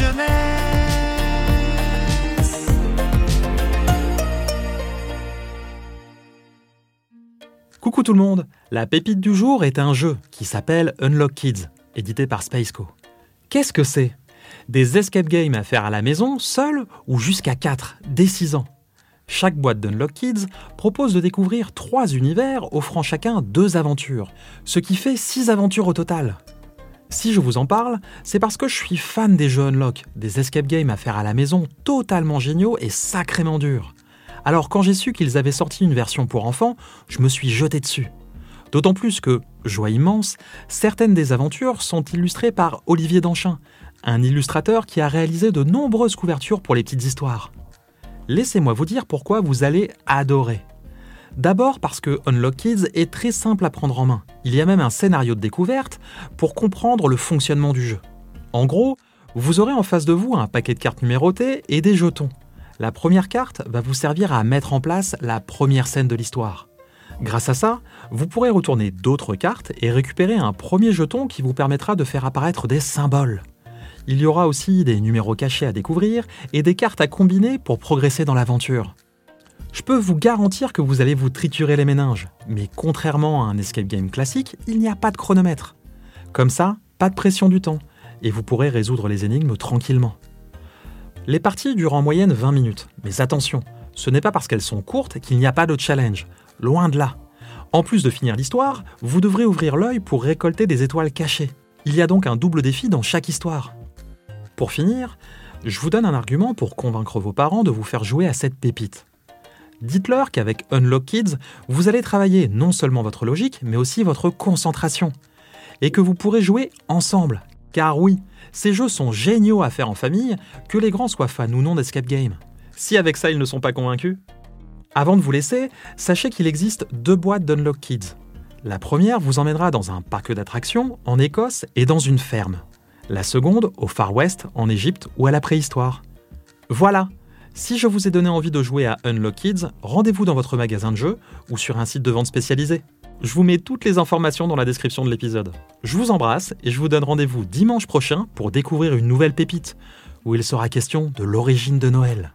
jeunesse. Coucou tout le monde, la pépite du jour est un jeu qui s'appelle Unlock Kids, édité par Spaceco. Qu'est-ce que c'est? Des escape games à faire à la maison, seul ou jusqu'à 4, dès 6 ans? Chaque boîte d'Unlock Kids propose de découvrir 3 univers offrant chacun 2 aventures, ce qui fait 6 aventures au total. Si je vous en parle, c'est parce que je suis fan des jeux Unlock, des escape games à faire à la maison totalement géniaux et sacrément durs. Alors quand j'ai su qu'ils avaient sorti une version pour enfants, je me suis jeté dessus. D'autant plus que, joie immense, certaines des aventures sont illustrées par Olivier Danchin, un illustrateur qui a réalisé de nombreuses couvertures pour les petites histoires. Laissez-moi vous dire pourquoi vous allez adorer. D'abord parce que Unlock Kids est très simple à prendre en main. Il y a même un scénario de découverte pour comprendre le fonctionnement du jeu. En gros, vous aurez en face de vous un paquet de cartes numérotées et des jetons. La première carte va vous servir à mettre en place la première scène de l'histoire. Grâce à ça, vous pourrez retourner d'autres cartes et récupérer un premier jeton qui vous permettra de faire apparaître des symboles. Il y aura aussi des numéros cachés à découvrir et des cartes à combiner pour progresser dans l'aventure. Je peux vous garantir que vous allez vous triturer les méninges, mais contrairement à un escape game classique, il n'y a pas de chronomètre. Comme ça, pas de pression du temps, et vous pourrez résoudre les énigmes tranquillement. Les parties durent en moyenne 20 minutes, mais attention, ce n'est pas parce qu'elles sont courtes qu'il n'y a pas de challenge, loin de là. En plus de finir l'histoire, vous devrez ouvrir l'œil pour récolter des étoiles cachées. Il y a donc un double défi dans chaque histoire. Pour finir, je vous donne un argument pour convaincre vos parents de vous faire jouer à cette pépite. Dites-leur qu'avec Unlock Kids, vous allez travailler non seulement votre logique, mais aussi votre concentration. Et que vous pourrez jouer ensemble. Car oui, ces jeux sont géniaux à faire en famille, que les grands soient fans ou non d'escape game. Si avec ça ils ne sont pas convaincus. Avant de vous laisser, sachez qu'il existe deux boîtes d'Unlock Kids. La première vous emmènera dans un parc d'attractions, en Écosse et dans une ferme. La seconde, au Far West, en Égypte ou à la préhistoire. Voilà, si je vous ai donné envie de jouer à Unlock Kids, rendez-vous dans votre magasin de jeux ou sur un site de vente spécialisé. Je vous mets toutes les informations dans la description de l'épisode. Je vous embrasse et je vous donne rendez-vous dimanche prochain pour découvrir une nouvelle pépite, où il sera question de l'origine de Noël.